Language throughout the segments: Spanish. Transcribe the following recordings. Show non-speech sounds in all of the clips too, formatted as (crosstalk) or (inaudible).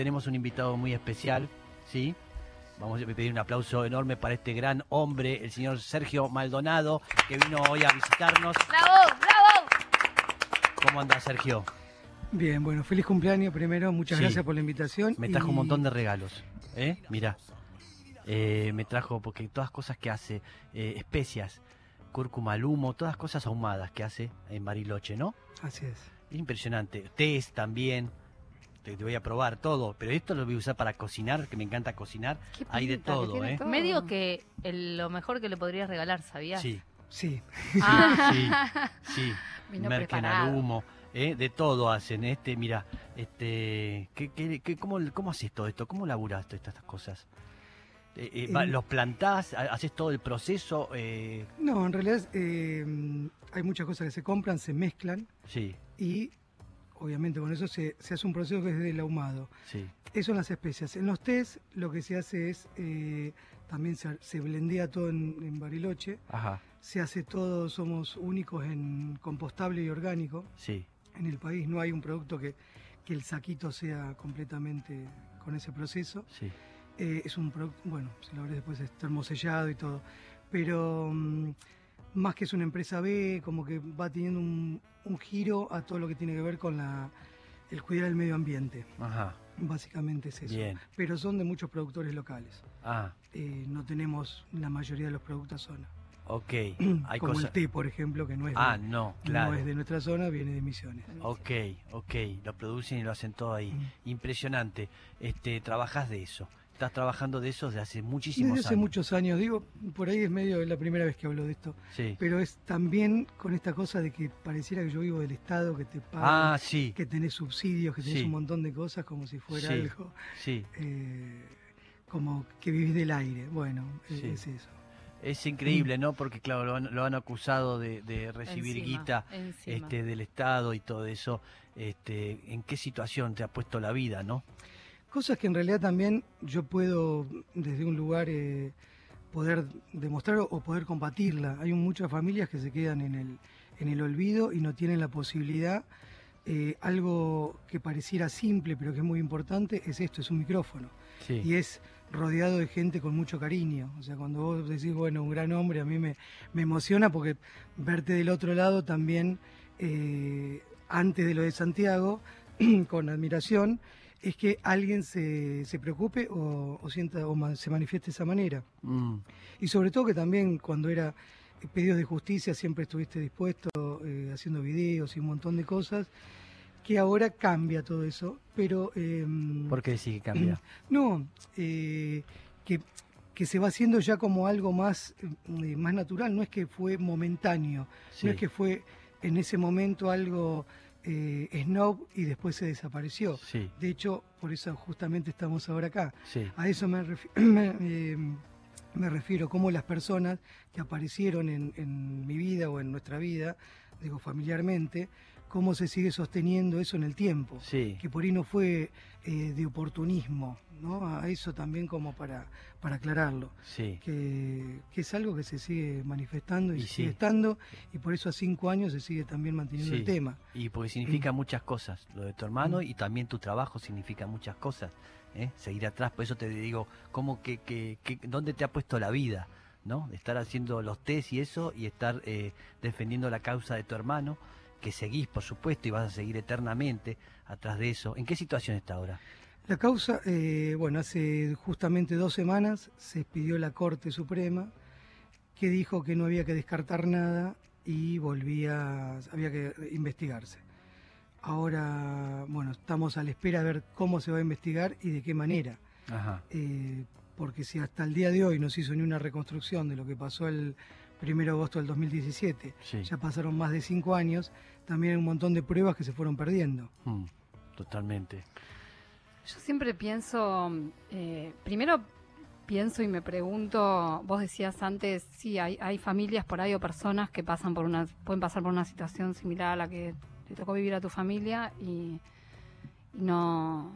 tenemos un invitado muy especial, ¿sí? Vamos a pedir un aplauso enorme para este gran hombre, el señor Sergio Maldonado, que vino hoy a visitarnos. ¡Bravo! ¡Bravo! ¿Cómo anda, Sergio? Bien, bueno, feliz cumpleaños primero, muchas Sí. gracias por la invitación. Me trajo y- un montón de regalos, ¿eh? Mira, me trajo, porque todas cosas que hace, eh, especias, cúrcuma al humo, todas cosas ahumadas que hace en Bariloche, ¿no? Así es. Es impresionante. Tés también. Te, te voy a probar todo, pero esto lo voy a usar para cocinar, que me encanta cocinar. Qué Hay de pinta todo, ¿eh? Medio que el- lo mejor que le podrías regalar, ¿sabías? Sí, Sí, Ah, sí, sí. (laughs) Vino Merken al preparado. humo, ¿eh? de todo hacen. Este, mira, este, ¿qué, qué, qué- cómo, ¿cómo haces todo esto? ¿Cómo laburás todas estas cosas? Eh, eh, ¿Los plantás? ha- ¿Haces todo el proceso? Eh, no, en realidad eh, hay muchas cosas que se compran, se mezclan sí, y obviamente con eso se, se hace un proceso que es del ahumado. sí. Eso en las especias. En los tés lo que se hace es, eh, también se, se blendea todo en, en Bariloche, Ajá, se hace todo, somos únicos en compostable y orgánico. sí. En el país no hay un producto que, que el saquito sea completamente con ese proceso. Sí, Eh, es un producto, bueno, si lo ves después es termosellado y todo, pero mm, más que es una empresa B, como que va teniendo un, un giro a todo lo que tiene que ver con la, el cuidar del medio ambiente. ajá, Básicamente es eso. bien. Pero son de muchos productores locales. Ah, Eh, no tenemos la mayoría de los productos zona. ok. (clears throat) Hay como el té, por ejemplo, que no es, Ah, de, no, no claro. es de nuestra zona, viene de Misiones. Ok, ok, lo producen y lo hacen todo ahí. Mm. Impresionante. Este, trabajas de eso. Estás trabajando de eso desde hace muchísimos Desde hace años. muchos años, digo, por ahí es medio la primera vez que hablo de esto. Sí. Pero es también con esta cosa de que pareciera que yo vivo del Estado, que te pagan, Ah, sí, que tenés subsidios, que tenés Sí. un montón de cosas como si fuera Sí. algo, sí. eh, como que vivís del aire. Bueno, es- Sí. es eso. Es increíble, ¿no? Porque, claro, lo han, lo han acusado de, de recibir Encima, guita encima. este, del Estado y todo eso. Este, ¿En qué situación te ha puesto la vida, no? Cosas que en realidad también yo puedo desde un lugar eh, poder demostrar o- poder combatirla. Hay muchas familias que se quedan en el, en el olvido y no tienen la posibilidad. eh, algo que pareciera simple pero que es muy importante es esto, es un micrófono. Sí. y es rodeado de gente con mucho cariño. O sea, cuando vos decís, bueno, un gran hombre, a mí me, me emociona porque verte del otro lado también, eh, antes de lo de Santiago, (clears throat) con admiración, es que alguien se, se preocupe o, o sienta o se manifieste de esa manera. Mm, Y sobre todo que también cuando era eh, pedidos de justicia siempre estuviste dispuesto eh, haciendo videos y un montón de cosas, que ahora cambia todo eso, pero... em, ¿Por qué cambia? (clears throat) no, eh, que, que se va haciendo ya como algo más, eh, más natural, no es que fue momentáneo, Sí. no es que fue en ese momento algo eh, snob y después se desapareció. Sí, De hecho, por eso justamente estamos ahora acá. sí. A eso me, refi- (clears throat) me, eh, me refiero, como las personas que aparecieron en, en mi vida o en nuestra vida, digo familiarmente, cómo se sigue sosteniendo eso en el tiempo Sí. que por ahí no fue eh, de oportunismo, ¿no? A eso también como para, para aclararlo, Sí. que, que es algo que se sigue manifestando y, Y se sí. sigue estando, y por eso a cinco años se sigue también manteniendo el tema. Y porque significa muchas cosas. Lo de tu hermano y también tu trabajo significa muchas cosas. ¿eh? Seguir atrás, por eso te digo, ¿cómo que, que, que- ¿dónde te ha puesto la vida? ¿no? Estar haciendo los test y eso y estar eh, defendiendo la causa de tu hermano, que seguís, por supuesto, y vas a seguir eternamente atrás de eso. ¿En qué situación está ahora? La causa, eh, bueno, hace justamente dos semanas se expidió la Corte Suprema que dijo que no había que descartar nada y volvía, había que investigarse. Ahora, bueno, estamos a la espera de ver cómo se va a investigar y de qué manera. Ajá. Eh, porque si hasta el día de hoy no se hizo ni una reconstrucción de lo que pasó el 1 de agosto del 2017, Sí. ya pasaron más de cinco años, también hay un montón de pruebas que se fueron perdiendo. Mm, totalmente. Yo siempre pienso, eh, primero pienso y me pregunto, vos decías antes, sí, hay, hay familias por ahí o personas que pasan por una, pueden pasar por una situación similar a la que te tocó vivir a tu familia y, y no,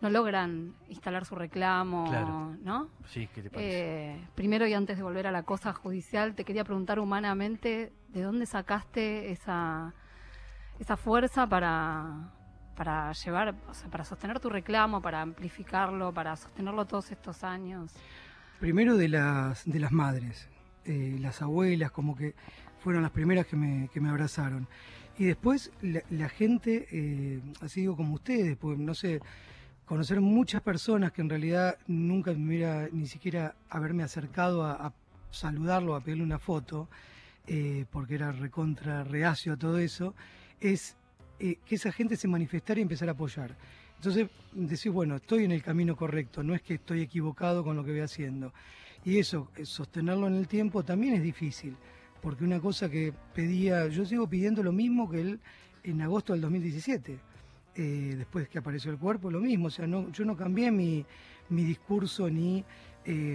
no logran instalar su reclamo, Claro. ¿no? Sí, ¿qué te parece? Eh, primero y antes de volver a la cosa judicial, te quería preguntar humanamente, ¿de dónde sacaste esa, esa fuerza para, para llevar, o sea, para sostener tu reclamo, para amplificarlo, para sostenerlo todos estos años? Primero de las, de las madres, eh, las abuelas, como que fueron las primeras que me, que me abrazaron. Y después la, gente, eh, así digo como ustedes, pues no sé, conocer muchas personas que en realidad nunca me hubiera ni siquiera haberme acercado a, saludarlo, a pedirle una foto, eh, porque era recontra reacio a todo eso, es eh, que esa gente se manifestara y empezara a apoyar. Entonces decís, bueno, estoy en el camino correcto, no es que estoy equivocado con lo que voy haciendo. Y eso, eh, sostenerlo en el tiempo también es difícil, porque una cosa que pedía, yo sigo pidiendo lo mismo que él en agosto del 2017, eh, después que apareció el cuerpo, lo mismo, o sea, no, yo no cambié mi, discurso ni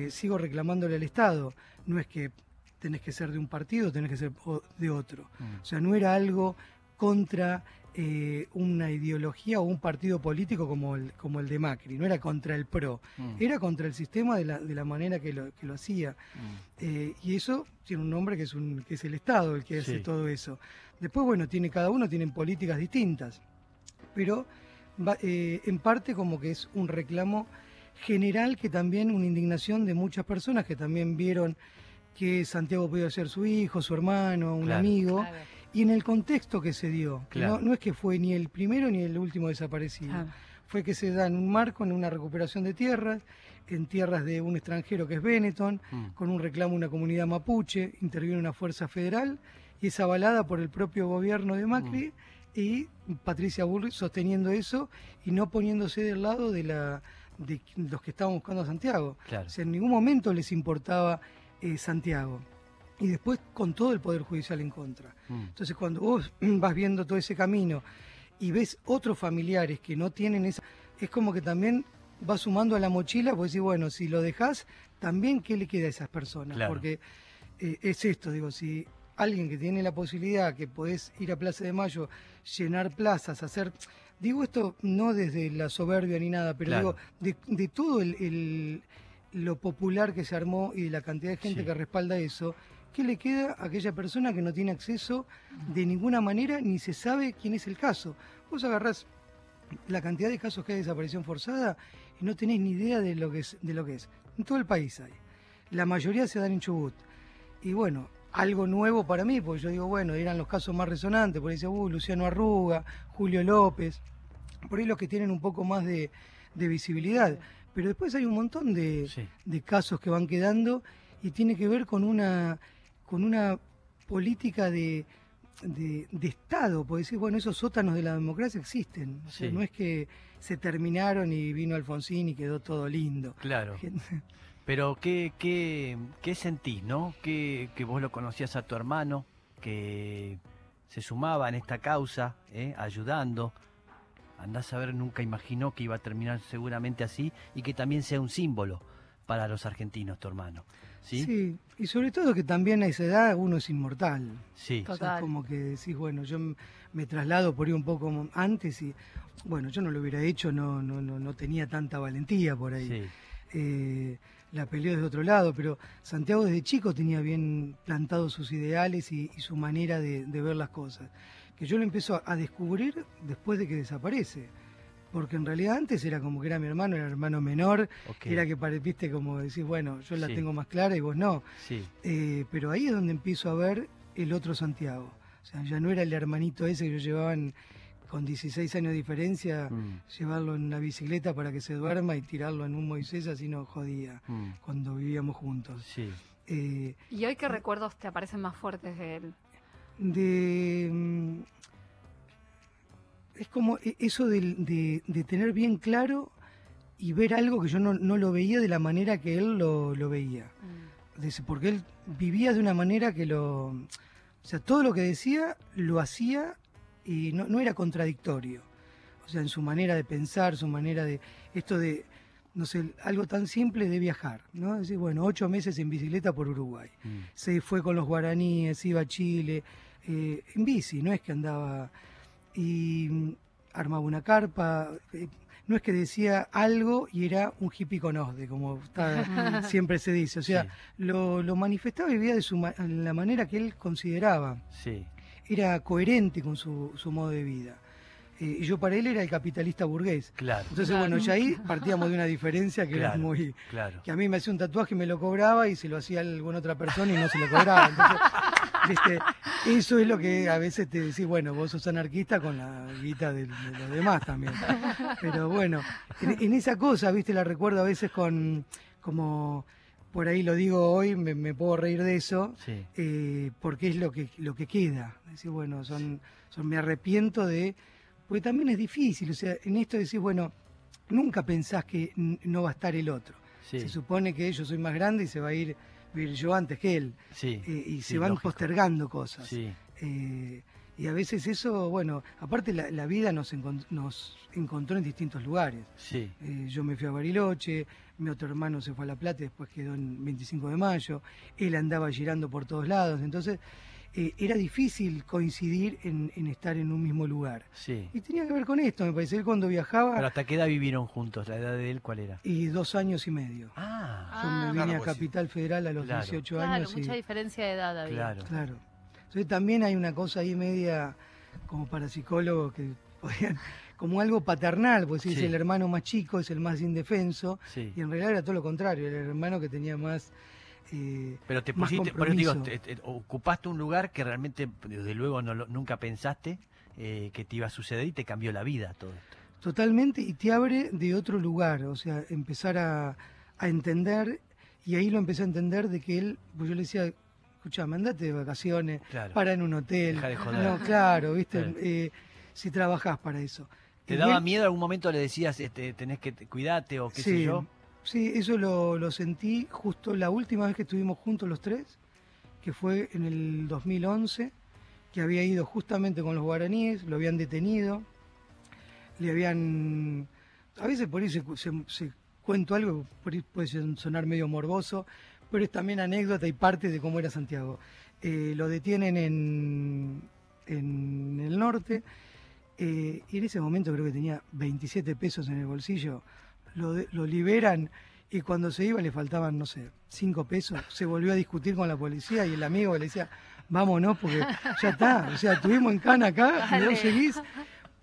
sigo reclamándole al Estado, no es que tenés que ser de un partido, tenés que ser de otro, mm. o sea, no era algo contra eh, una ideología o un partido político como el, como el de Macri, no era contra el PRO, mm. era contra el sistema de la, de la manera que lo, que lo hacía. Mm. Eh, y eso tiene un nombre que es, un, que es el Estado el que hace todo eso. Después, bueno, tiene, cada uno tiene políticas distintas, pero eh, en parte como que es un reclamo general que también una indignación de muchas personas que también vieron que Santiago podía ser su hijo, su hermano, un amigo y en el contexto que se dio. no, es que fue ni el primero ni el último desaparecido. Fue que se da en un marco, en una recuperación de tierras, en tierras de un extranjero que es Benetton, mm. con un reclamo de una comunidad mapuche, interviene una fuerza federal y es avalada por el propio gobierno de Macri mm. y Patricia Bullrich sosteniendo eso y no poniéndose del lado de, la, de los que estaban buscando a Santiago. O sea, en ningún momento les importaba eh, Santiago y después con todo el Poder Judicial en contra. Mm. Entonces cuando vos (clears throat) vas viendo todo ese camino y ves otros familiares que no tienen esa... Es como que también vas sumando a la mochila, pues decís, bueno, si lo dejas, también qué le queda a esas personas. Porque eh, es esto, digo, si alguien que tiene la posibilidad, que podés ir a Plaza de Mayo, llenar plazas, hacer... Digo esto no desde la soberbia ni nada, pero digo, de, todo el, lo popular que se armó y de la cantidad de gente que respalda eso, ¿qué le queda a aquella persona que no tiene acceso de ninguna manera ni se sabe quién es el caso? Vos agarrás la cantidad de casos que hay de desaparición forzada y no tenés ni idea de lo que es. De lo que es. En todo el país hay. La mayoría se dan en Chubut. Y bueno, algo nuevo para mí, porque yo digo, bueno, eran los casos más resonantes, por ahí dice, uh, Luciano Arruga, Julio López, por ahí los que tienen un poco más de, visibilidad. Pero después hay un montón de, de casos que van quedando y tiene que ver con una con una política de, de, Estado, porque decir, bueno, esos sótanos de la democracia existen. no es que se terminaron y vino Alfonsín y quedó todo lindo. Claro. (laughs) Pero ¿qué, qué, qué sentís, no? Que, que vos lo conocías a tu hermano, que se sumaba en esta causa, ¿eh? ayudando. Andás a ver, nunca imaginó que iba a terminar seguramente así y que también sea un símbolo para los argentinos, tu hermano. ¿Sí? y sobre todo que también a esa edad uno es inmortal. Sí. Total. como que decís, bueno, yo me traslado por ahí un poco antes y, bueno, yo no lo hubiera hecho, no, no, no, no tenía tanta valentía por ahí. Sí. Eh, la peleó desde otro lado, pero Santiago desde chico tenía bien plantados sus ideales y, su manera de, ver las cosas, que yo lo empiezo a descubrir después de que desaparece porque en realidad antes era como que era mi hermano, era el hermano menor, era que viste como decís, bueno, yo la tengo más clara y vos no. Sí. Eh, pero ahí es donde empiezo a ver el otro Santiago. O sea, ya no era el hermanito ese que yo llevaba con 16 años de diferencia, mm. llevarlo en la bicicleta para que se duerma y tirarlo en un Moisés, así no jodía mm. cuando vivíamos juntos. Sí. Eh, ¿Y hoy qué recuerdos te aparecen más fuertes de él? De mm, es como e, eso de, tener bien claro y ver algo que yo no, lo veía de la manera que él lo, veía. Mm. Porque él vivía de una manera que lo... O sea, todo lo que decía lo hacía y no, era contradictorio. O sea, en su manera de pensar, su manera de... Esto de, no sé, algo tan simple de viajar, ¿no? decir, bueno, ocho meses en bicicleta por Uruguay. Mm. Se fue con los guaraníes, iba a Chile, eh, en bici, no es que andaba y mm, armaba una carpa. Eh, no es que decía algo y era un hippie con osde, como (laughs) siempre se dice. O sea, lo, manifestaba y vivía de su, la manera que él consideraba. Sí. Era coherente con su, modo de vida. Eh, y yo para él era el capitalista burgués. Claro, Entonces, Claro. bueno, ya ahí partíamos de una diferencia que era muy... claro. Que a mí me hacía un tatuaje y me lo cobraba y se lo hacía alguna otra persona y no se lo cobraba. (laughs) Entonces, viste, eso es lo que a veces te decís, bueno, vos sos anarquista con la guita de, de los demás también. Pero bueno, en, en esa cosa, viste, la recuerdo a veces con, como, por ahí lo digo hoy, me, me puedo reír de eso, Sí, eh, porque es lo que, lo que queda. Decir, bueno, son, son, me arrepiento de, porque también es difícil, o sea, en esto decís, bueno, nunca pensás que no va a estar el otro. sí, Se supone que yo soy más grande y se va a ir, yo antes que él. sí. Eh, y sí, se van lógico. postergando cosas. Sí, Eh, y a veces eso, bueno, aparte la, la vida nos, encon- nos encontró en distintos lugares. sí, Eh, yo me fui a Bariloche, mi otro hermano se fue a La Plata, y después quedó en 25 de mayo, él andaba girando por todos lados, entonces eh, era difícil coincidir en, en estar en un mismo lugar. sí. Y tenía que ver con esto, me parece, él cuando viajaba, Pero ¿hasta qué edad vivieron juntos? ¿La edad de él cuál era? y dos años y medio. Ah, Yo me Ah, vine claro, a pues sí. Capital Federal a los Claro. 18 Claro, años. y- mucha diferencia de edad había. claro. Claro. Entonces también hay una cosa ahí media, como para psicólogos, que (laughs) podían, como algo paternal, pues si es Sí. el hermano más chico, es el más indefenso, Sí. y en realidad era todo lo contrario, era el hermano que tenía más... eh, Pero te pusiste, por eso digo, te- te- ocupaste un lugar que realmente, desde luego, no nunca pensaste eh, que te iba a suceder y te cambió la vida todo esto. Totalmente, y te abre de otro lugar, o sea, empezar a, a entender, y ahí lo empecé a entender de que él, pues yo le decía, escuchame, andate de vacaciones, Claro. para en un hotel. Deja de joder. No, claro, viste, Claro. eh, si trabajás para eso. ¿Te Y daba él- miedo algún momento le decías, este, tenés que te- cuidarte o qué sé sí, yo? Sí, eso lo, sentí justo la última vez que estuvimos juntos los tres, que fue en el 2011, que había ido justamente con los guaraníes, lo habían detenido, le habían... A veces por ahí se, cuento algo, por ahí puede sonar medio morboso, pero es también anécdota y parte de cómo era Santiago. Eh, lo detienen en, en el norte eh, y en ese momento creo que tenía 27 pesos en el bolsillo, lo, lo liberan y cuando se iba le faltaban, no sé, 5 pesos, se volvió a discutir con la policía y el amigo le decía, vámonos porque ya está, o sea, estuvimos en cana acá y no seguís.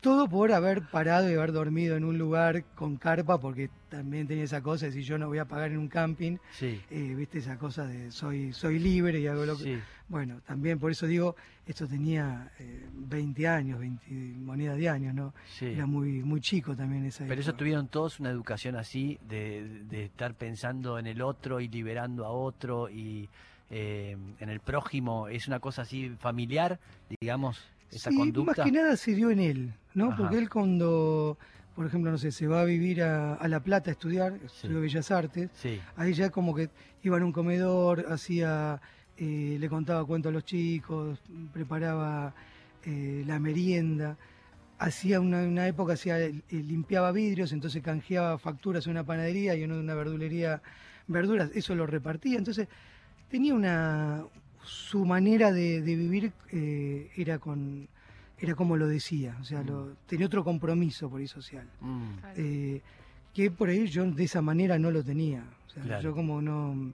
Todo por haber parado y haber dormido en un lugar con carpa, porque también tenía esa cosa de si yo no voy a pagar en un camping, Sí, eh, viste esa cosa de soy soy libre y hago lo que... sí. Bueno, también por eso digo, esto tenía eh, 20 años, 20 monedas de años, ¿no? sí. Era muy muy chico también esa Pero eso tuvieron todos una educación así, de, de estar pensando en el otro y liberando a otro y eh, en el prójimo. ¿Es una cosa así familiar, digamos, esa sí, conducta? más que nada se dio en él, ¿no? Ajá. Porque él cuando, por ejemplo, no sé, se va a vivir a, a La Plata a estudiar, estudió Bellas Artes, Sí, ahí ya como que iba en un comedor, hacía, eh, le contaba cuentos a los chicos, preparaba eh, la merienda, hacía una, una época hacía eh, limpiaba vidrios, entonces canjeaba facturas en una panadería y en una verdulería verduras, eso lo repartía, entonces tenía una su manera de, de vivir eh, era con era como lo decía, o sea, lo, tenía otro compromiso por ahí social Mm, Claro. eh, que por ahí yo de esa manera no lo tenía. O sea, Claro. yo como no...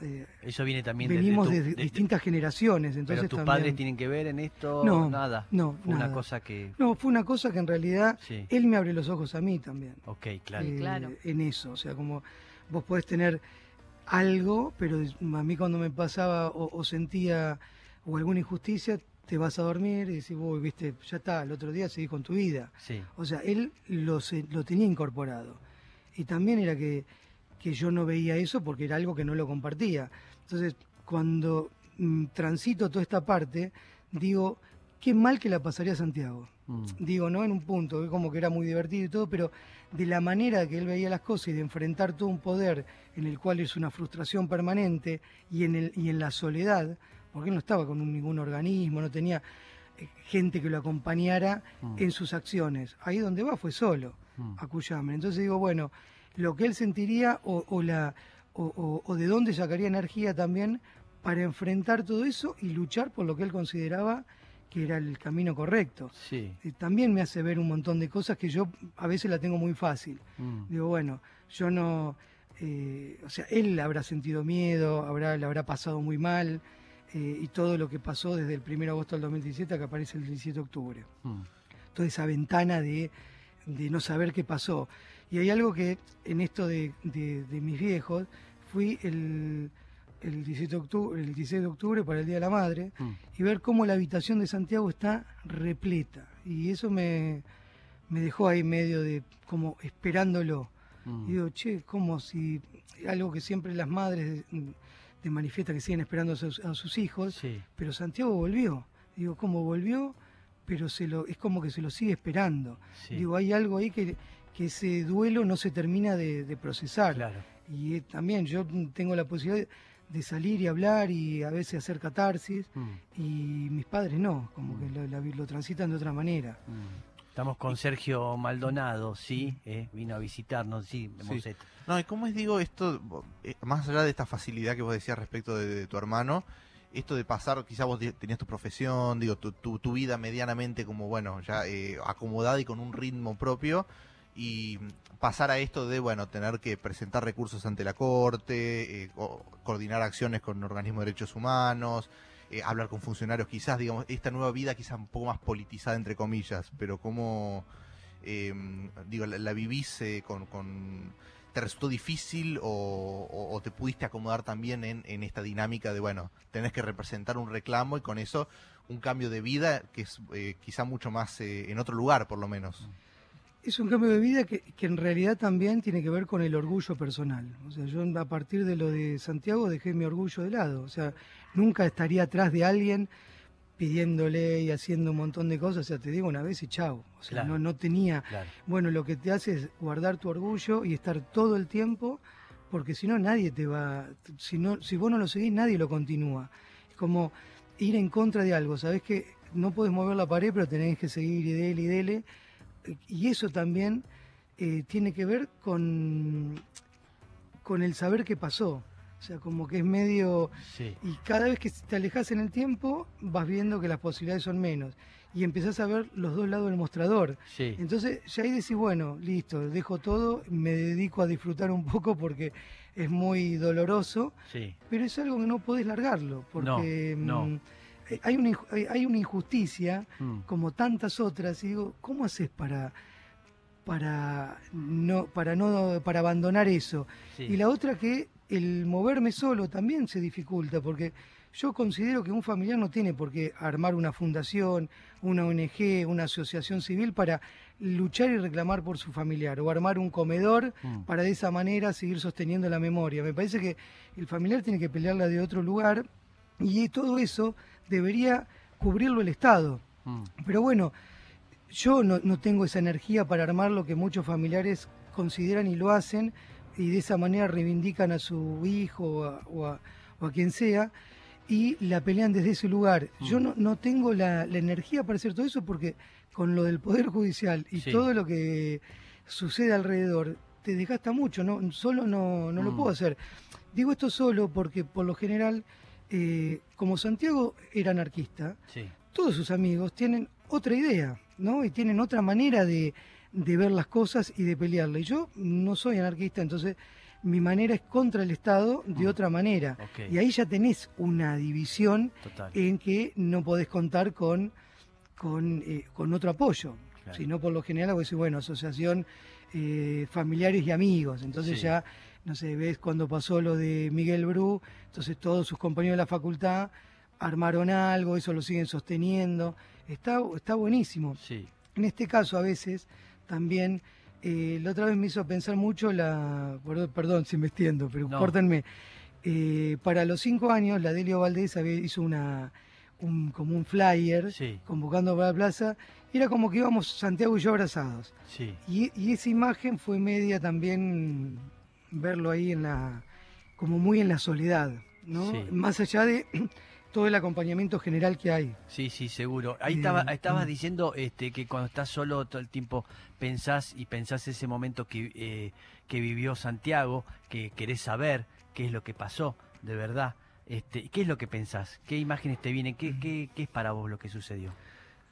eh, eso viene también de- de venimos tu- de, de- de- distintas generaciones, entonces Pero tus también... padres tienen que ver en esto, No, nada. no, Fue una cosa que... No, fue una cosa que en realidad Sí, él me abre los ojos a mí también. ok, claro. eh, claro. En eso, o sea, como vos podés tener algo, pero a mí cuando me pasaba o, o sentía o alguna injusticia, te vas a dormir y decís, uy, viste, ya está, el otro día seguís con tu vida. Sí, O sea, él lo, lo tenía incorporado. Y también era que, que yo no veía eso porque era algo que no lo compartía. Entonces, cuando mm, transito toda esta parte, digo, qué mal que la pasaría Santiago. mm, Digo, ¿no? En un punto, como que era muy divertido y todo, pero de la manera que él veía las cosas y de enfrentar todo un poder en el cual es una frustración permanente y en, el, y en la soledad, porque él no estaba con un- ningún organismo, no tenía eh, gente que lo acompañara mm, en sus acciones. Ahí donde va fue solo mm. a. Entonces digo, bueno, lo que él sentiría o, o la, o, o- o de dónde sacaría energía también para enfrentar todo eso y luchar por lo que él consideraba que era el camino correcto. Sí, Eh, También me hace ver un montón de cosas que yo a veces la tengo muy fácil. mm, Digo, bueno, yo no, eh, o sea, él habrá sentido miedo, habrá, le habrá pasado muy mal, eh, y todo lo que pasó desde el 1 de agosto del 2017 que aparece el 17 de octubre. mm. toda esa ventana de, de no saber qué pasó. Y hay algo que en esto de, de- de mis viejos, fui el, el, 17 de octubre, el 16 de octubre para el Día de la Madre Mm. y ver cómo la habitación de Santiago está repleta. Y eso me, me dejó ahí medio de como esperándolo. Mm. Y digo, che, como si algo que siempre las madres de, de manifiestan que siguen esperando a sus, a sus hijos, Sí. pero Santiago volvió. Digo, ¿cómo volvió? Pero se lo, es como que se lo sigue esperando. Sí. Digo, hay algo ahí que, que ese duelo no se termina de, de procesar. Claro. Y eh, también yo tengo la posibilidad de salir y hablar y a veces hacer catarsis, Mm. y mis padres no, como que lo, la- lo transitan de otra manera. Estamos con Sergio Maldonado, sí, eh, vino a visitarnos, sí, de Sí. No, y cómo es, digo, esto, eh, más allá de esta facilidad que vos decías respecto de, de tu hermano, esto de pasar, quizá vos te- tenías tu profesión, digo, tu, tu, tu vida medianamente como, bueno, ya eh, acomodada y con un ritmo propio, y pasar a esto de, bueno, tener que presentar recursos ante la Corte, eh, co- coordinar acciones con organismos de derechos humanos, eh, hablar con funcionarios, quizás, digamos, esta nueva vida quizás un poco más politizada, entre comillas, pero cómo, eh, digo, la, vivís eh, con, con- ¿Te resultó difícil o, o- te pudiste acomodar también en, en esta dinámica de, bueno, tenés que representar un reclamo y con eso un cambio de vida que es eh, quizá mucho más en otro lugar, por lo menos? Es un cambio de vida que, que en realidad también tiene que ver con el orgullo personal. O sea, yo a partir de lo de Santiago dejé mi orgullo de lado. O sea, nunca estaría atrás de alguien pidiéndole y haciendo un montón de cosas. O sea, te digo una vez y chao. O sea, Claro. no, no tenía... Claro. Bueno, lo que te hace es guardar tu orgullo y estar todo el tiempo, porque si no nadie te va... Si, no, si vos no lo seguís, nadie lo continúa. Es como ir en contra de algo. Sabés que no podés mover la pared, pero tenés que seguir y dele y dele. Y eso también eh, tiene que ver con, con el saber qué pasó. O sea, como que es medio... Sí. Y cada vez que te alejas en el tiempo, vas viendo que las posibilidades son menos. Y empezás a ver los dos lados del mostrador. Sí. Entonces ya ahí decís, bueno, listo, dejo todo, me dedico a disfrutar un poco porque es muy doloroso, Sí. pero es algo que no podés largarlo, porque No, mm, no. eh, Hay, una, inju- hay- hay una injusticia, Mm. como tantas otras, y digo, ¿cómo haces para, para, no, para, no, para abandonar eso? Sí. Y la otra que el moverme solo también se dificulta, porque yo considero que un familiar no tiene por qué armar una fundación, una ONG, una asociación civil para luchar y reclamar por su familiar, o armar un comedor Mm. para de esa manera seguir sosteniendo la memoria. Me parece que el familiar tiene que pelearla de otro lugar y todo eso debería cubrirlo el Estado. Mm. Pero bueno, yo no, no tengo esa energía para armar lo que muchos familiares consideran y lo hacen y de esa manera reivindican a su hijo o a, o a- o a quien sea y la pelean desde ese lugar. Yo Mm. no, no tengo la, la energía para hacer todo eso porque con lo del Poder Judicial y Sí. todo lo que sucede alrededor te desgasta mucho, no solo no, no lo Mm. puedo hacer. Digo esto solo porque por lo general, eh, como Santiago era anarquista, Sí. todos sus amigos tienen otra idea, ¿no? Y tienen otra manera de, de ver las cosas y de pelearla. Y yo no soy anarquista, entonces mi manera es contra el Estado de Mm. otra manera. Y ahí ya tenés una división Total. en que no podés contar con, con, eh, con otro apoyo. Claro. Sino por lo general, vos decís, bueno, asociación eh, familiares y amigos. Entonces Sí. ya, no sé, ves cuando pasó lo de Miguel Bru, entonces todos sus compañeros de la facultad armaron algo, eso lo siguen sosteniendo. Está, está buenísimo. Sí. En este caso, a veces, también, eh, la otra vez me hizo pensar mucho la. Perdón, perdón si me extiendo, pero No. córtenme. Eh, para los cinco años, la Delio Valdés había, hizo una, un, como un flyer Sí. convocando para la plaza. y Era como que íbamos Santiago y yo abrazados. Sí. Y, y esa imagen fue media también verlo ahí en la. como muy en la soledad, ¿no? Sí. Más allá de todo el acompañamiento general que hay. Sí, sí, seguro. Ahí Eh, estaba, estabas diciendo este, que cuando estás solo todo el tiempo pensás y pensás ese momento que, eh, que vivió Santiago, que querés saber qué es lo que pasó, de verdad. Este, ¿Qué es lo que pensás? ¿Qué imágenes te vienen? ¿Qué, qué, qué es para vos lo que sucedió?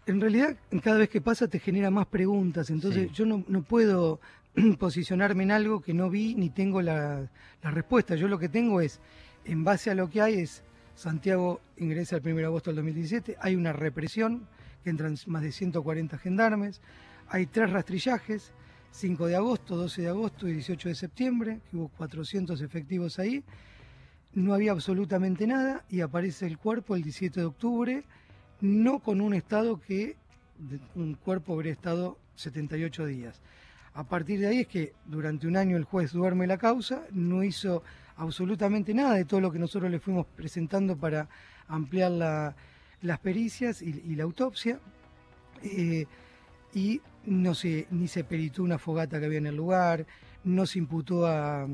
En realidad, cada vez que pasa te genera más preguntas, entonces Sí. yo no, no puedo (clears throat) posicionarme en algo que no vi ni tengo la, la respuesta. Yo lo que tengo es, en base a lo que hay, es Santiago ingresa el 1 de agosto del 2017, hay una represión que entran más de 140 gendarmes. Hay tres rastrillajes, 5 de agosto, 12 de agosto y 18 de septiembre, que hubo 400 efectivos ahí. No había absolutamente nada y aparece el cuerpo el 17 de octubre, no con un estado que un cuerpo habría estado 78 días. A partir de ahí es que durante un año el juez duerme la causa, no hizo absolutamente nada de todo lo que nosotros le fuimos presentando para ampliar las pericias y, la autopsia. Eh, y no se, ni se peritó una fogata que había en el lugar, no se imputó a,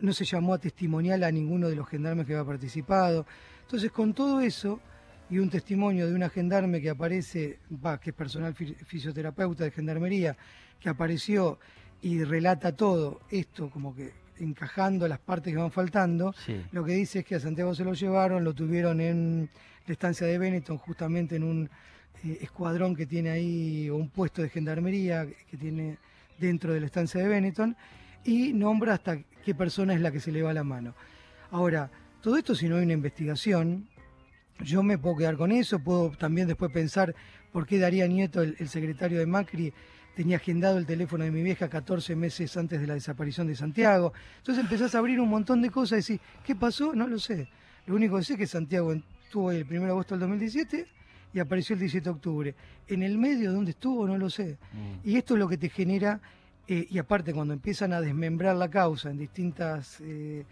no, se llamó a testimonial a ninguno de los gendarmes que había participado. Entonces, con todo eso y un testimonio de una gendarme que aparece, que es personal fisioterapeuta de gendarmería, que apareció y relata todo esto como que encajando las partes que van faltando, lo que dice es que a Santiago se lo llevaron, lo tuvieron en la estancia de Benetton, justamente en un eh, escuadrón que tiene ahí, o un puesto de gendarmería que tiene dentro de la estancia de Benetton, y nombra hasta qué persona es la que se le va la mano. Ahora, todo esto si no hay una investigación, yo me puedo quedar con eso, puedo también después pensar por qué Daría Nieto, el, el secretario de Macri, tenía agendado el teléfono de mi vieja 14 meses antes de la desaparición de Santiago. Entonces empezás a abrir un montón de cosas y decís, ¿qué pasó? No lo sé. Lo único que sé es que Santiago estuvo el 1 de agosto del 2017 y apareció el 17 de octubre. En el medio, ¿dónde estuvo? No lo sé. Mm. Y esto es lo que te genera, eh, y aparte cuando empiezan a desmembrar la causa en distintas eh,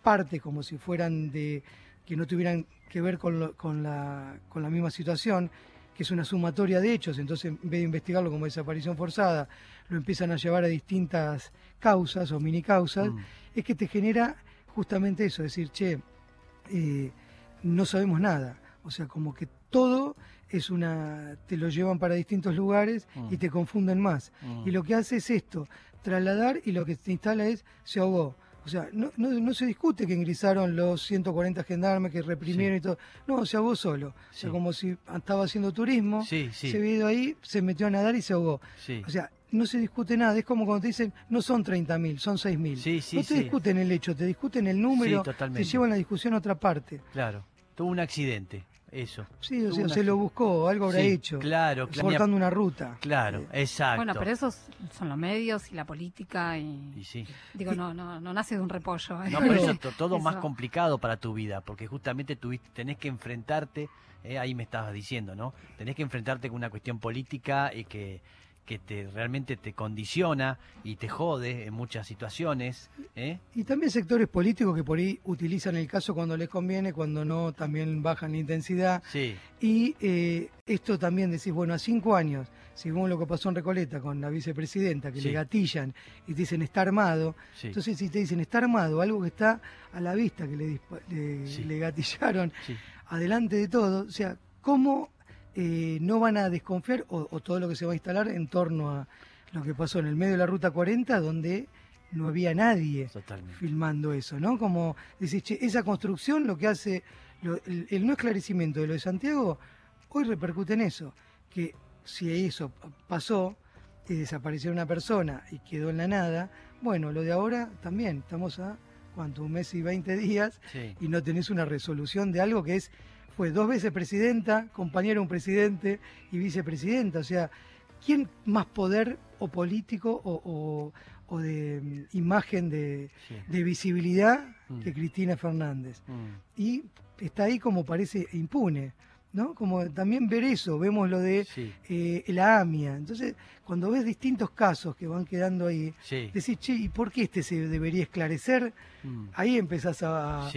partes, como si fueran de que no tuvieran que ver con, con, la, con la misma situación, que es una sumatoria de hechos, entonces en vez de investigarlo como desaparición forzada, lo empiezan a llevar a distintas causas o mini causas, mm. es que te genera justamente eso, decir, che, eh, no sabemos nada. O sea, como que todo es una. te lo llevan para distintos lugares y mm. te confunden más. Mm. Y lo que hace es esto, trasladar y lo que se instala es se ahogó. O sea, no, no, se discute que ingresaron los 140 gendarmes que reprimieron y todo. No, se ahogó solo. O sea, como si estaba haciendo turismo, se había ido ahí, se metió a nadar y se ahogó. O sea, no se discute nada. Es como cuando te dicen, no son 30.000, son 6.000. no te discuten el hecho, te discuten el número, te llevan la discusión a otra parte. Claro, tuvo un accidente. Eso. Sí, o sea, se lo buscó, algo habrá hecho. Claro, Exportando una ruta. Claro, exacto. Bueno, pero esos son los medios y la política y. sí. Digo, no, no, no nace de un repollo. ¿eh? No, pero eso (laughs) todo más complicado para tu vida, porque justamente tuviste, tenés que enfrentarte, eh, ahí me estabas diciendo, ¿no? Tenés que enfrentarte con una cuestión política y que que te realmente te condiciona y te jode en muchas situaciones. ¿eh? Y también sectores políticos que por ahí utilizan el caso cuando les conviene, cuando no, también bajan la intensidad. Sí. Y eh, esto también decís, bueno, a cinco años, según lo que pasó en Recoleta con la vicepresidenta, que le gatillan y te dicen está armado, entonces si te dicen está armado, algo que está a la vista, que le, le, le gatillaron, adelante de todo, o sea, ¿cómo eh, no van a desconfiar o, todo lo que se va a instalar en torno a lo que pasó en el medio de la Ruta 40, donde no había nadie filmando eso, ¿no? Como decís, che, esa construcción lo que hace, el, no esclarecimiento de lo de Santiago, hoy repercute en eso, que si eso pasó, y desapareció una persona y quedó en la nada, bueno, lo de ahora también, estamos a, ¿cuánto? Un mes y 20 días y no tenés una resolución de algo que es fue dos veces presidenta, compañera un presidente y vicepresidenta. O sea, ¿quién más poder o político o, de mm, imagen de, visibilidad mm. que Cristina Fernández? Mm. Y está ahí como parece impune. ¿no? Como también ver eso, vemos lo de eh, la AMIA. Entonces, cuando ves distintos casos que van quedando ahí, decís, che, ¿y por qué este se debería esclarecer? Mm. Ahí empezás a,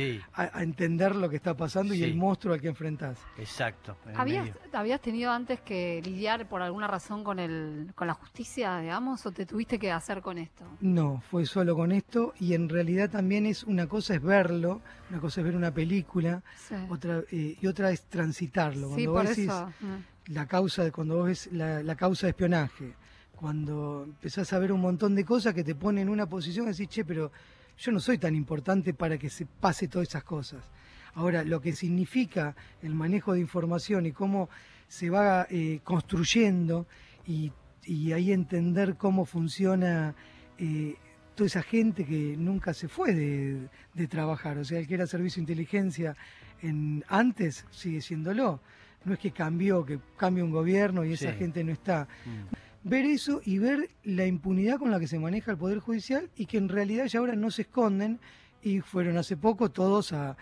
entender lo que está pasando y el monstruo al que enfrentás. Exacto. ¿Habías, ¿Habías tenido antes que lidiar por alguna razón con, el, con la justicia, digamos, o te tuviste que hacer con esto? No, fue solo con esto y en realidad también es una cosa es verlo, una cosa es ver una película, otra eh, y otra es transitarlo. Cuando vos decís mm. La causa de cuando vos ves la, la causa de espionaje, cuando empezás a ver un montón de cosas que te ponen en una posición y decís, che, pero yo no soy tan importante para que se pase todas esas cosas. Ahora, lo que significa el manejo de información y cómo se va eh, construyendo y, ahí entender cómo funciona eh, toda esa gente que nunca se fue de, trabajar. O sea, el que era servicio de inteligencia en, antes sigue siéndolo. No es que cambió, que cambia un gobierno y esa Sí. gente no está. Mm. Ver eso y ver la impunidad con la que se maneja el Poder Judicial y que en realidad ya ahora no se esconden y fueron hace poco todos a,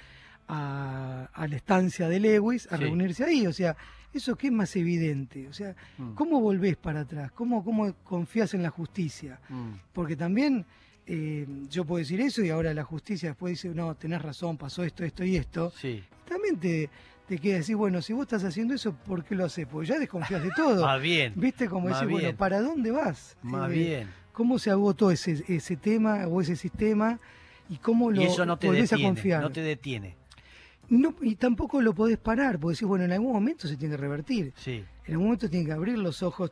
a, a la estancia de Lewis a Sí. reunirse ahí. O sea, eso que es más evidente. O sea, Mm. ¿cómo volvés para atrás? ¿Cómo, cómo confías en la justicia? Mm. Porque también eh, yo puedo decir eso y ahora la justicia después dice, no, tenés razón, pasó esto, esto y esto. Sí. También te, te queda decir, bueno, si vos estás haciendo eso, ¿por qué lo haces? Porque ya desconfías de todo. Más bien. ¿Viste? Como Más decir, bueno, bien. ¿para dónde vas? Más Eh, bien. ¿Cómo se agotó ese, ese tema o ese sistema? ¿Y cómo lo Y eso no te volvés a detiene. confiar? No te detiene. No, y tampoco lo podés parar, porque decís, bueno, en algún momento se tiene que revertir. Sí. En algún momento tiene que abrir los ojos.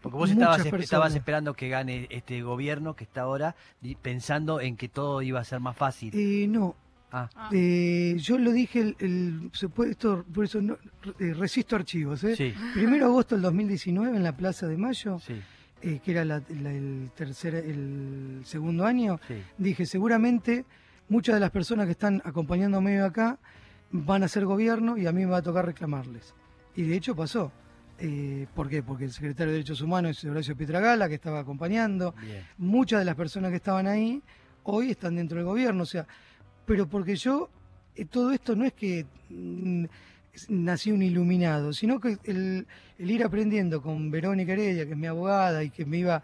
Porque vos estabas, estabas esperando que gane este gobierno que está ahora pensando en que todo iba a ser más fácil. Eh, no, Ah, Ah. eh, yo lo dije, el, el- se puede, esto, por eso no, eh, resisto archivos. ¿eh? sí, Primero agosto del 2019 en la Plaza de Mayo, sí, eh, que era la- la- el, tercer, el segundo año, sí. dije, seguramente muchas de las personas que están acompañándome acá van a ser gobierno y a mí me va a tocar reclamarles. Y de hecho pasó. Eh, ¿Por qué? Porque el secretario de Derechos Humanos es Horacio Pietragala, que estaba acompañando. Bien. Muchas de las personas que estaban ahí hoy están dentro del gobierno. O sea, pero porque yo, eh, todo esto no es que mm, nací un iluminado, sino que el, el ir aprendiendo con Verónica Heredia, que es mi abogada y que me iba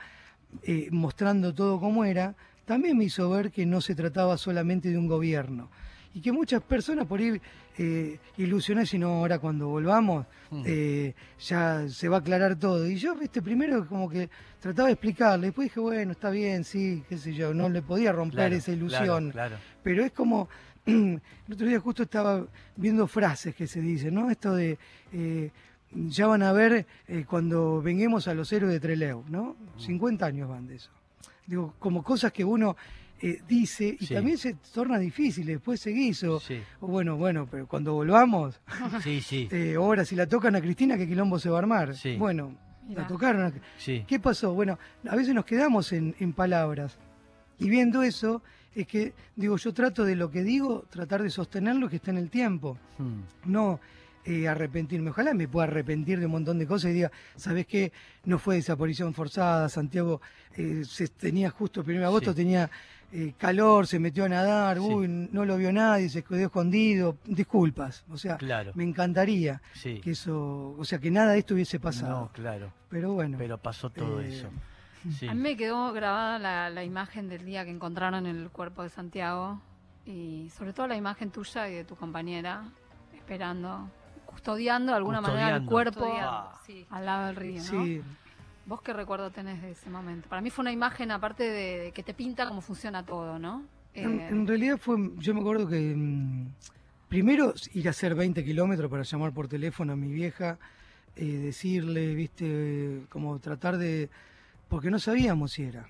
eh, mostrando todo como era, también me hizo ver que no se trataba solamente de un gobierno. Y que muchas personas por ir eh, ilusionadas, y no, ahora cuando volvamos, Mm. eh, ya se va a aclarar todo. Y yo, viste, primero como que trataba de explicarle, después dije, bueno, está bien, sí, qué sé yo, no le podía romper Claro, esa ilusión. Claro, claro. Pero es como, (clears throat) el otro día justo estaba viendo frases que se dicen, ¿no? Esto de, eh, ya van a ver eh, cuando venguemos a los héroes de Treleu, ¿no? Mm. 50 años van de eso. Digo, como cosas que uno eh, dice y Sí. también se torna difícil, después seguís o, Sí, o bueno, bueno, pero cuando volvamos, (laughs) sí, sí, eh, ahora si la tocan a Cristina, ¿qué quilombo se va a armar? Sí. Bueno, Mirá. la tocaron. a- sí. ¿Qué pasó? Bueno, a veces nos quedamos en, en palabras. Y viendo eso, es que, digo, yo trato de lo que digo, tratar de sostenerlo que está en el tiempo. Mm. No eh, arrepentirme. Ojalá me pueda arrepentir de un montón de cosas y diga, ¿sabes qué? No fue desaparición forzada. Santiago eh, se tenía justo el 1 de agosto, Sí. tenía eh, calor, se metió a nadar, Sí. uy, no lo vio nadie, se quedó escondido. Disculpas. O sea, Claro. me encantaría Sí. que eso, o sea, que nada de esto hubiese pasado. No, claro. Pero bueno. Pero pasó todo Eh, eso. (laughs) Sí. A mí me quedó grabada la, la imagen del día que encontraron el cuerpo de Santiago y sobre todo la imagen tuya y de tu compañera esperando, custodiando de alguna manera el cuerpo sí, al lado del río. ¿no? ¿Vos qué recuerdo tenés de ese momento? Para mí fue una imagen aparte de, de que te pinta cómo funciona todo, ¿no? En, Eh, en realidad fue, yo me acuerdo que mm, primero ir a hacer 20 kilómetros para llamar por teléfono a mi vieja, eh, decirle, viste, como tratar de, porque no sabíamos si era.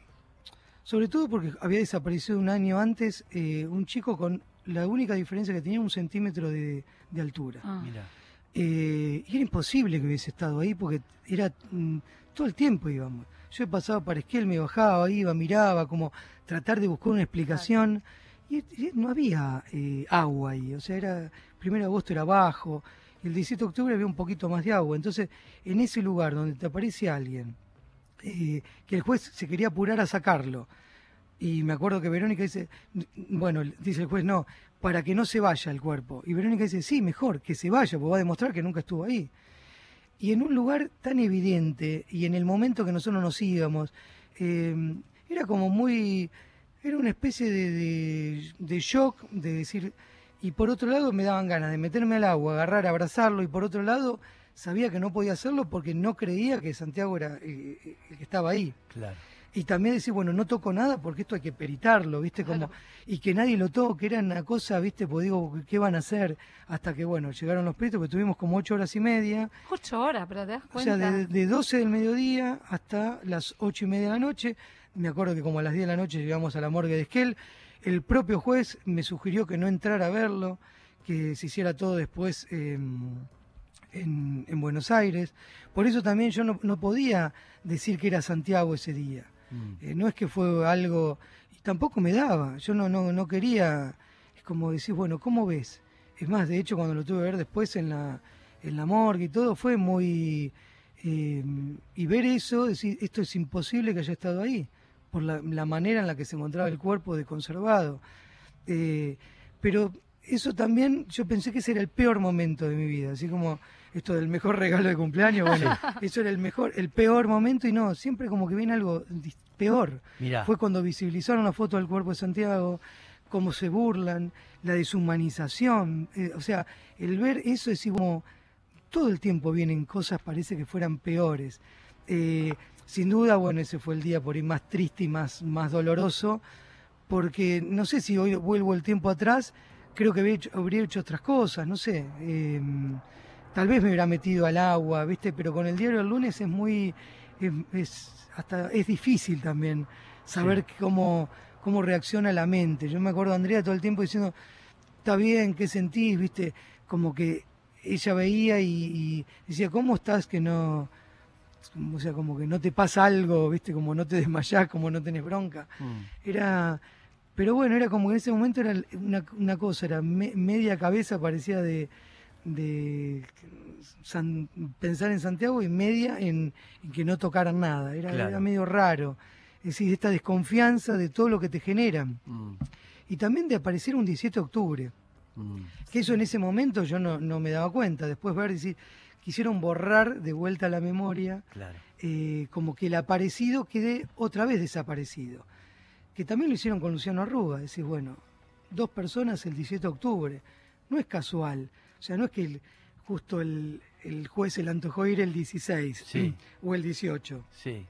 Sobre todo porque había desaparecido un año antes eh, un chico con la única diferencia que tenía un centímetro de, de altura. ah, Mira. Eh, y era imposible que hubiese estado ahí porque era mm, todo el tiempo íbamos. Yo pasaba para Esquel, me bajaba, iba, miraba, como tratar de buscar una explicación. Y, y no había eh, agua ahí, o sea, era, primero de agosto era bajo, y el 17 de octubre había un poquito más de agua. Entonces, en ese lugar donde te aparece alguien, eh, que el juez se quería apurar a sacarlo, y me acuerdo que Verónica dice, bueno, dice el juez, no, para que no se vaya el cuerpo. Y Verónica dice, sí, mejor, que se vaya, porque va a demostrar que nunca estuvo ahí. Y en un lugar tan evidente, y en el momento que nosotros nos íbamos, eh, era como muy, era una especie de, de, shock, de decir, y por otro lado me daban ganas de meterme al agua, agarrar, abrazarlo, y por otro lado sabía que no podía hacerlo porque no creía que Santiago era eh, el que estaba ahí. Claro. Y también decir, bueno, no toco nada porque esto hay que peritarlo, ¿viste? Como, y que nadie lo toque, era una cosa, ¿viste? Pues digo, ¿qué van a hacer? Hasta que, bueno, llegaron los peritos, que tuvimos como ocho horas y media. ocho horas, pero te das O cuenta. sea, de, de 12 del mediodía hasta las ocho y media de la noche. Me acuerdo que como a las 10 de la noche llegamos a la morgue de Esquel. El propio juez me sugirió que no entrara a verlo, que se hiciera todo después eh, en, en Buenos Aires. Por eso también yo no, no podía decir que era Santiago ese día. Mm. Eh, no es que fue algo, y tampoco me daba, yo no, no, no quería, es como decir, bueno, ¿cómo ves? Es más, de hecho, cuando lo tuve que ver después en la, en la morgue y todo, fue muy... eh, y ver eso, decir, esto es imposible que haya estado ahí, por la, manera en la que se encontraba el cuerpo de conservado. Eh, pero eso también, yo pensé que ese era el peor momento de mi vida, así como esto del mejor regalo de cumpleaños, bueno, eso era el mejor, el peor momento y no, siempre como que viene algo peor. Mirá, Fue cuando visualizaron la foto del cuerpo de Santiago, cómo se burlan, la deshumanización, eh, o sea, el ver eso es como todo el tiempo vienen cosas, parece que fueran peores. Eh, sin duda, bueno, ese fue el día por ahí más triste y más, más doloroso, porque no sé si hoy vuelvo el tiempo atrás, creo que habría hecho, habría hecho otras cosas, no sé. eh, tal vez me hubiera metido al agua, ¿viste? Pero con el diario del lunes es muy. es, es hasta es difícil también saber cómo, cómo reacciona la mente. Yo me acuerdo a Andrea todo el tiempo diciendo, está bien, ¿qué sentís? ¿Viste? Como que ella veía y, y decía, ¿cómo estás que no.? O sea, como que no te pasa algo, ¿viste? Como no te desmayás, como no tenés bronca mm, era pero bueno era como que en ese momento era una, una cosa era me- media cabeza parecía de de San- pensar en Santiago y media en, en que no tocaran nada. Era, Claro. era medio raro. Es decir esta desconfianza de todo lo que te generan. Mm, y también de aparecer un 17 de octubre. Mm. que eso en ese momento yo no, no me daba cuenta. Después ver decir quisieron borrar de vuelta la memoria Claro. eh, como que el aparecido quede otra vez desaparecido. Que también lo hicieron con Luciano Arruga, decir, bueno, dos personas el 17 de octubre, no es casual, o sea, no es que el- justo el, el juez se le antojó ir el 16 Sí. (clears throat) o el 18. Sí,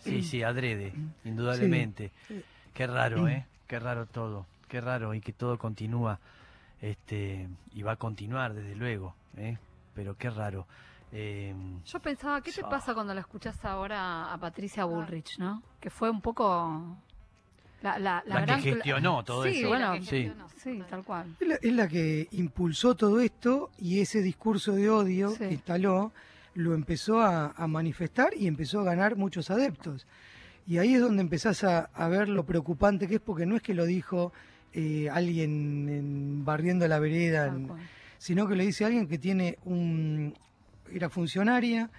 sí, sí, adrede, (clears throat) indudablemente. Sí. Qué raro, ¿eh? (clears throat) Qué raro todo, qué raro y que todo continúa, este, y va a continuar desde luego, ¿eh? Pero qué raro. Eh, Yo pensaba, ¿qué te Ah. pasa cuando la escuchás ahora a Patricia Bullrich, no? Que fue un poco la, la, la la gran que gestionó todo sí, eso. bueno, sí. Sí, total. tal cual. Es la, es la que impulsó todo esto y ese discurso de odio Sí. que instaló lo empezó a, a manifestar y empezó a ganar muchos adeptos. Y ahí es donde empezás a, a ver lo preocupante que es, porque no es que lo dijo eh, alguien en- barriendo la vereda, en- sino que lo dice alguien que tiene un era funcionaria,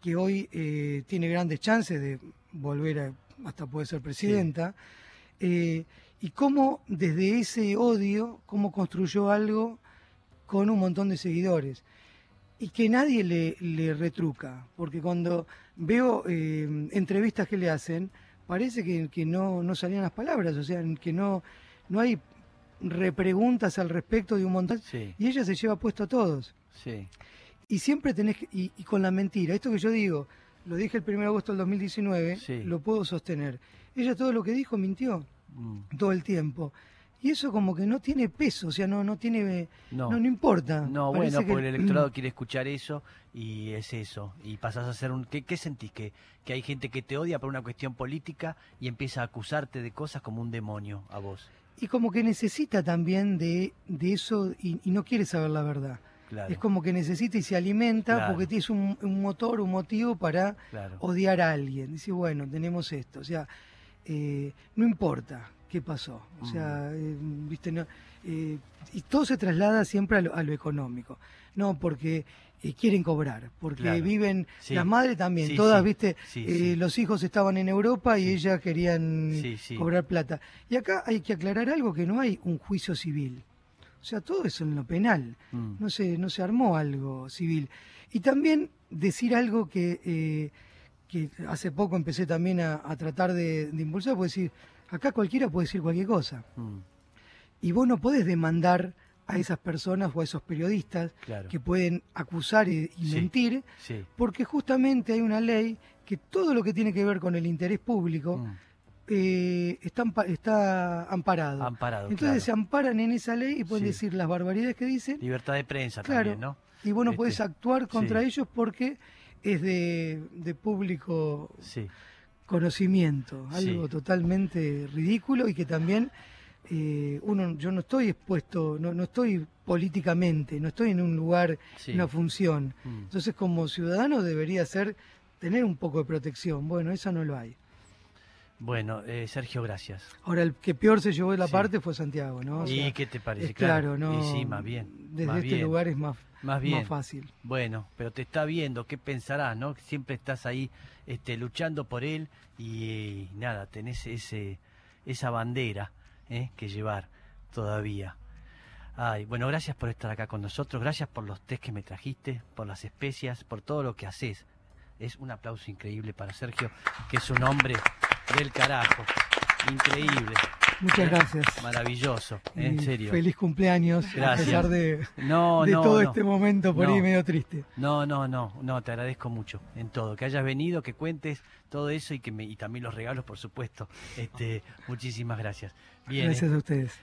que hoy eh, tiene grandes chances de volver a, hasta puede ser presidenta, eh, y cómo desde ese odio, cómo construyó algo con un montón de seguidores. Y que nadie le, le retruca, porque cuando veo eh, entrevistas que le hacen, parece que, que no, no salían las palabras, o sea, que no, no hay repreguntas al respecto de un montón. Sí, Y ella se lleva puesto a todos. sí, Y siempre tenés que, y, y con la mentira, esto que yo digo, lo dije el 1 de agosto del 2019, Sí. lo puedo sostener. Ella todo lo que dijo mintió mm, todo el tiempo. Y eso como que no tiene peso, o sea, no, no tiene, no. no, no importa. No, Parece bueno, que- porque el electorado (clears throat) quiere escuchar eso y es eso. Y pasás a ser un... ¿Qué, qué sentís? ¿Que, ¿Que hay gente que te odia por una cuestión política y empieza a acusarte de cosas como un demonio a vos? Y como que necesita también de, de eso y, y no quiere saber la verdad. Claro, Es como que necesita y se alimenta Claro. porque tienes un, un motor, un motivo para claro. odiar a alguien. Dice, bueno, tenemos esto. O sea, eh, no importa qué pasó. O sea, eh, viste, no, eh, y todo se traslada siempre a lo, a lo económico. No, porque quieren cobrar, porque Claro. viven, Sí. las madres también, Sí, todas, sí. viste, los hijos estaban en Europa y ellas querían cobrar plata. Y acá hay que aclarar algo, que no hay un juicio civil. O sea, todo eso en lo penal Mm, no se, no se armó algo civil. Y también decir algo que, que hace poco empecé también a, a tratar de, de impulsar, puedo decir, acá cualquiera puede decir cualquier cosa. mm, Y vos no podés demandar a esas personas o a esos periodistas claro. que pueden acusar y, y Sí. mentir, Sí. porque justamente hay una ley que todo lo que tiene que ver con el interés público mm, eh, está, ampa- está amparado. amparado, Entonces se amparan en esa ley y pueden Sí. decir las barbaridades que dicen Libertad de prensa Claro. también, ¿no? y vos no Este, podés actuar contra ellos porque es de, de público Sí, conocimiento, Sí. algo totalmente ridículo y que también eh, uno, yo no estoy expuesto, no, no estoy políticamente, no estoy en un lugar, sí. una función. mm. Entonces como ciudadano debería ser tener un poco de protección. Bueno, eso no lo hay. Bueno, eh, Sergio, gracias. Ahora, el que peor se llevó de la Sí. parte fue Santiago, ¿no? O ¿Y sea, qué te parece? es claro, ¿no? Y sí, más bien. Desde más este bien, lugar es más, más bien. más fácil. Bueno, pero te está viendo, ¿qué pensarás, no? Siempre estás ahí este, luchando por él y, nada, tenés ese, esa bandera ¿eh? que llevar todavía. Ay, bueno, gracias por estar acá con nosotros, gracias por los test que me trajiste, por las especias, por todo lo que haces. Es un aplauso increíble para Sergio, que es un hombre del carajo. Increíble. Muchas ¿eh? gracias. Maravilloso, en Y serio. Feliz cumpleaños, a Gracias. pesar de, No, de no, todo no. este momento por ahí medio triste. No, no, no, no, te agradezco mucho en todo, que hayas venido, que cuentes todo eso y que me, y también los regalos, por supuesto. Este, muchísimas gracias. Bien, Gracias eh. a ustedes.